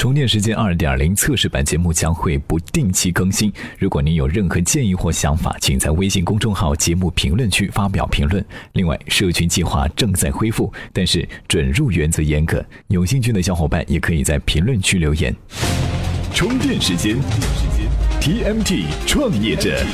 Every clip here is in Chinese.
充电时间二点零测试版节目将会不定期更新。如果您有任何建议或想法，请在微信公众号节目评论区发表评论。另外，社群计划正在恢复，但是准入原则严格，有兴趣的小伙伴也可以在评论区留言。充电时间，TMT 创业者。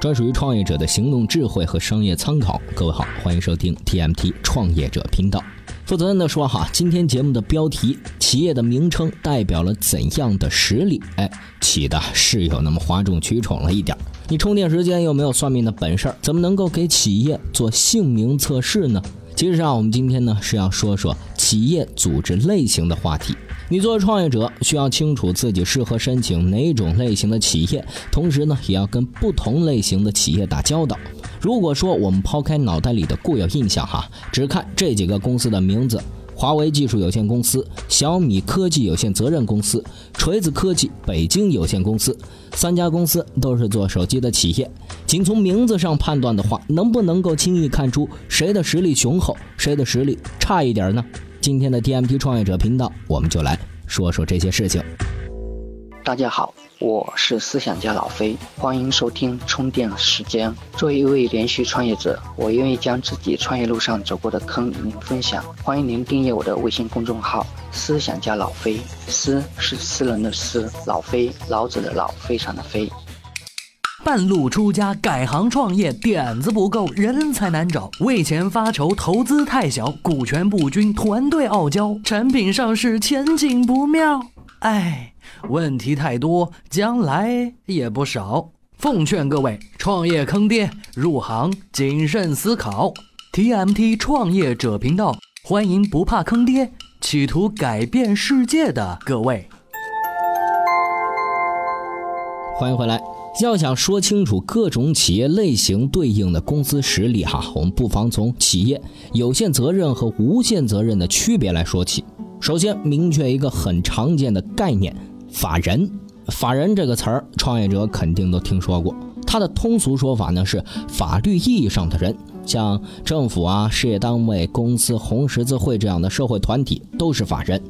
专属于创业者的行动智慧和商业参考。各位好，欢迎收听 TMT 创业者频道。负责任的说哈，今天节目的标题：企业的名称代表了怎样的实力？哎，起的是有那么哗众取宠了一点。你充电时间又没有算命的本事，怎么能够给企业做姓名测试呢？其实啊，我们今天呢是要说说企业组织类型的话题。你作为创业者，需要清楚自己适合申请哪种类型的企业，同时呢，也要跟不同类型的企业打交道。如果说我们抛开脑袋里的固有印象哈，只看这几个公司的名字：华为技术有限公司、小米科技有限责任公司、锤子科技北京有限公司，三家公司都是做手机的企业。仅从名字上判断的话，能不能够轻易看出谁的实力雄厚，谁的实力差一点呢？今天的 TMT 创业者频道，我们就来说说这些事情。大家好，我是思想家老飞，欢迎收听充电时间。作为一位连续创业者，我愿意将自己创业路上走过的坑与您分享。欢迎您订阅我的微信公众号“思想家老飞”，思是私人的思，老飞老子的老，非常的飞。半路出家改行创业，点子不够，人才难找，为钱发愁，投资太小，股权不均，团队傲娇，产品上市前景不妙，哎，问题太多，将来也不少。奉劝各位，创业坑爹，入行谨慎思考。TMT 创业者频道，欢迎不怕坑爹，企图改变世界的各位。欢迎回来。要想说清楚各种企业类型对应的公司实力，哈，我们不妨从企业有限责任和无限责任的区别来说起。首先，明确一个很常见的概念：法人。法人这个词儿，创业者肯定都听说过。它的通俗说法呢是法律意义上的人，像政府啊、事业单位、公司、红十字会这样的社会团体都是法人。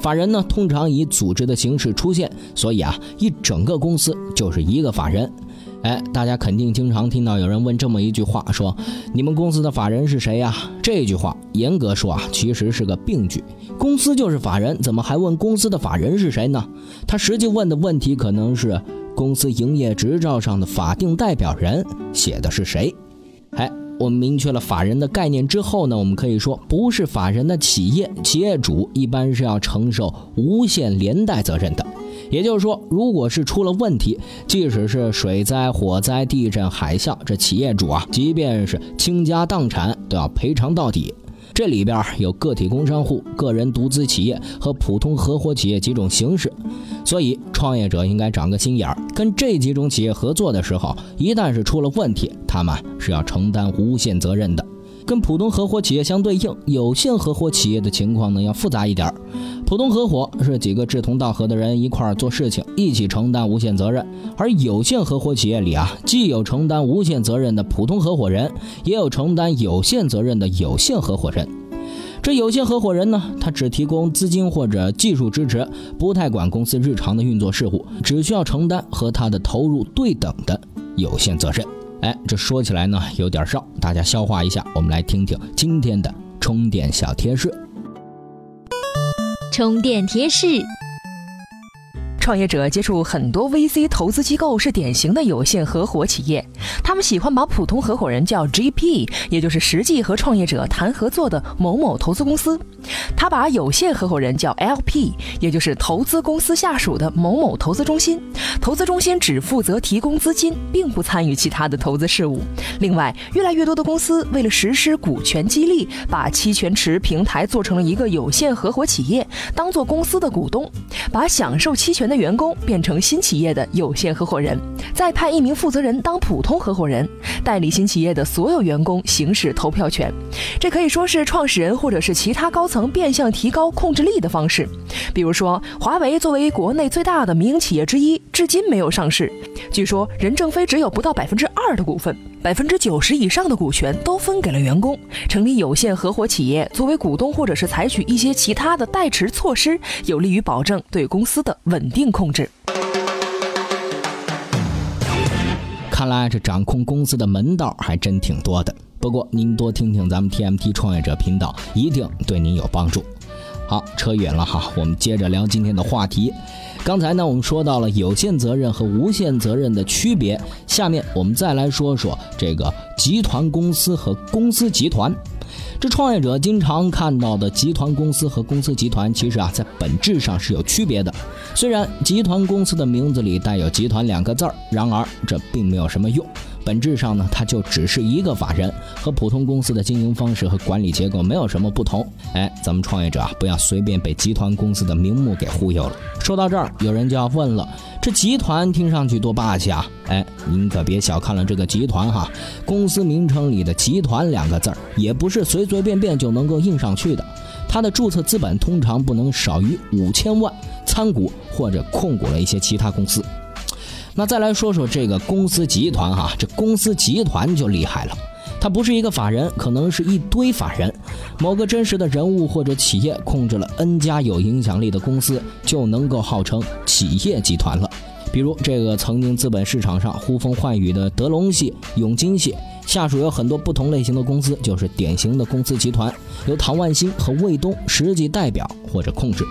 法人呢，通常以组织的形式出现，所以啊，一整个公司就是一个法人。哎，大家肯定经常听到有人问这么一句话：说你们公司的法人是谁呀？这句话严格说啊，其实是个病句。公司就是法人，怎么还问公司的法人是谁呢？他实际问的问题可能是公司营业执照上的法定代表人写的是谁？哎。我们明确了法人的概念之后呢，我们可以说，不是法人的企业，企业主一般是要承受无限连带责任的。也就是说，如果是出了问题，即使是水灾、火灾、地震、海啸，这企业主啊，即便是倾家荡产，都要赔偿到底。这里边有个体工商户、个人独资企业和普通合伙企业几种形式，所以创业者应该长个心眼儿，跟这几种企业合作的时候，一旦是出了问题，他们是要承担无限责任的。跟普通合伙企业相对应，有限合伙企业的情况呢要复杂一点。普通合伙是几个志同道合的人一块儿做事情，一起承担无限责任；而有限合伙企业里啊，既有承担无限责任的普通合伙人，也有承担有限责任的有限合伙人。这有些合伙人呢，他只提供资金或者技术支持，不太管公司日常的运作事务，只需要承担和他的投入对等的有限责任。哎，这说起来呢有点绕，大家消化一下。我们来听听今天的充电小贴士。充电贴士。创业者接触很多 VC 投资机构是典型的有限合伙企业，他们喜欢把普通合伙人叫 GP，也就是实际和创业者谈合作的某某投资公司；他把有限合伙人叫 LP，也就是投资公司下属的某某投资中心。投资中心只负责提供资金，并不参与其他的投资事务。另外，越来越多的公司为了实施股权激励，把期权池平台做成了一个有限合伙企业，当做公司的股东，把享受期权的员工变成新企业的有限合伙人，再派一名负责人当普通合伙人，代理新企业的所有员工行使投票权。这可以说是创始人或者是其他高层变相提高控制力的方式。比如说，华为作为国内最大的民营企业之一，至今没有上市。据说任正非只有不到百分之二的股份。百分之九十以上的股权都分给了员工。成立有限合伙企业作为股东，或者是采取一些其他的代持措施，有利于保证对公司的稳定控制。看来这掌控公司的门道还真挺多的。不过您多听听咱们 TMT 创业者频道，一定对您有帮助。好，扯远了哈，我们接着聊今天的话题。刚才呢，我们说到了有限责任和无限责任的区别，下面我们再来说说这个集团公司和公司集团。这创业者经常看到的集团公司和公司集团，其实啊，在本质上是有区别的。虽然集团公司的名字里带有“集团”两个字儿，然而这并没有什么用。本质上呢，它就只是一个法人，和普通公司的经营方式和管理结构没有什么不同。哎，咱们创业者啊，不要随便被集团公司的名目给忽悠了。说到这儿，有人就要问了：这集团听上去多霸气啊？哎，您可别小看了这个集团哈，公司名称里的“集团”两个字儿，也不是随随便便就能够印上去的。它的注册资本通常不能少于五千万，参股或者控股了一些其他公司。那再来说说这个公司集团哈，这公司集团就厉害了，它不是一个法人，可能是一堆法人，某个真实的人物或者企业控制了 N 家有影响力的公司，就能够号称企业集团了。比如这个曾经资本市场上呼风唤雨的德隆系、永金系，下属有很多不同类型的公司，就是典型的公司集团，由唐万新和卫东实际代表或者控制。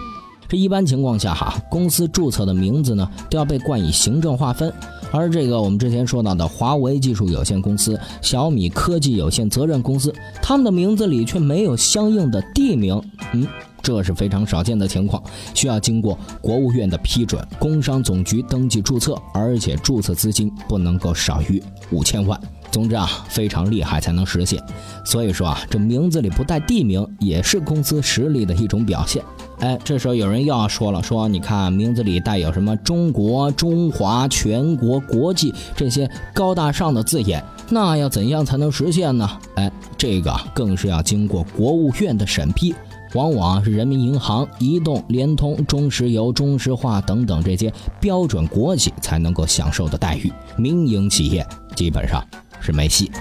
一般情况下哈，公司注册的名字呢都要被冠以行政划分，而这个我们之前说到的华为技术有限公司、小米科技有限责任公司，他们的名字里却没有相应的地名，嗯，这是非常少见的情况，需要经过国务院的批准，工商总局登记注册，而且注册资金不能够少于五千万。总之啊，非常厉害才能实现。所以说啊，这名字里不带地名也是公司实力的一种表现。哎，这时候有人又要说了，说你看名字里带有什么中国、中华、全国、国际这些高大上的字眼，那要怎样才能实现呢？哎，这个更是要经过国务院的审批，往往是人民银行、移动、联通、中石油、中石化等等这些标准国企才能够享受的待遇，民营企业基本上。是没戏。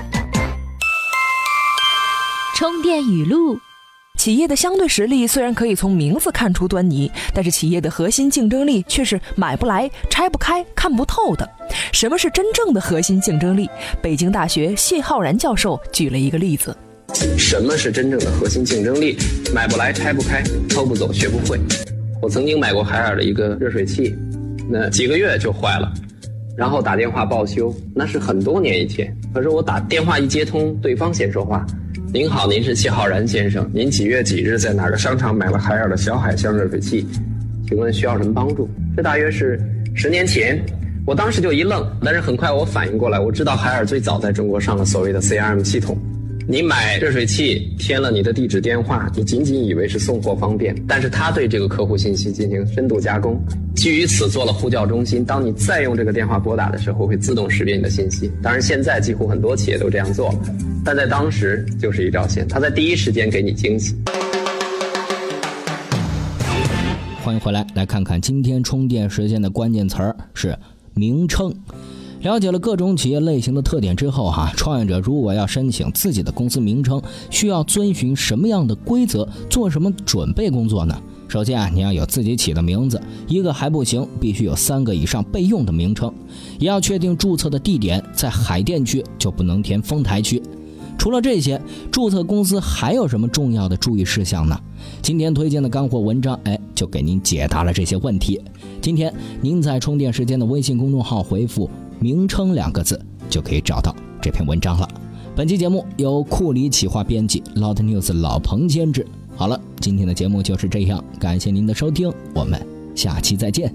充电语录：企业的相对实力虽然可以从名字看出端倪，但是企业的核心竞争力却是买不来、拆不开、看不透的。什么是真正的核心竞争力？北京大学谢浩然教授举了一个例子：什么是真正的核心竞争力？买不来、拆不开、偷不走、学不会。我曾经买过海尔的一个热水器，那几个月就坏了。然后打电话报修，那是很多年以前。可是我打电话一接通，对方先说话：“您好，您是谢浩然先生，您几月几日在哪个商场买了海尔的小海箱热水器？请问需要什么帮助？”这大约是十年前，我当时就一愣，但是很快我反应过来，我知道海尔最早在中国上了所谓的 CRM 系统。你买热水器填了你的地址电话，你仅仅以为是送货方便，但是他对这个客户信息进行深度加工，基于此做了呼叫中心。当你再用这个电话拨打的时候，会自动识别你的信息。当然，现在几乎很多企业都这样做了，但在当时就是一招鲜，他在第一时间给你惊喜。欢迎回来，来看看今天充电时间的关键词儿是名称。了解了各种企业类型的特点之后，哈，创业者如果要申请自己的公司名称，需要遵循什么样的规则，做什么准备工作呢？首先啊，你要有自己起的名字，一个还不行，必须有三个以上备用的名称，也要确定注册的地点在海淀区，就不能填丰台区。除了这些，注册公司还有什么重要的注意事项呢？今天推荐的干货文章，哎，就给您解答了这些问题。今天您在充电时间的微信公众号回复。名称两个字就可以找到这篇文章了。本期节目由库里企划编辑，Lot News 老彭监制。好了，今天的节目就是这样，感谢您的收听，我们下期再见。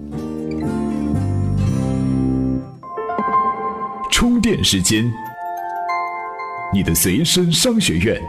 充电时间，你的随身商学院。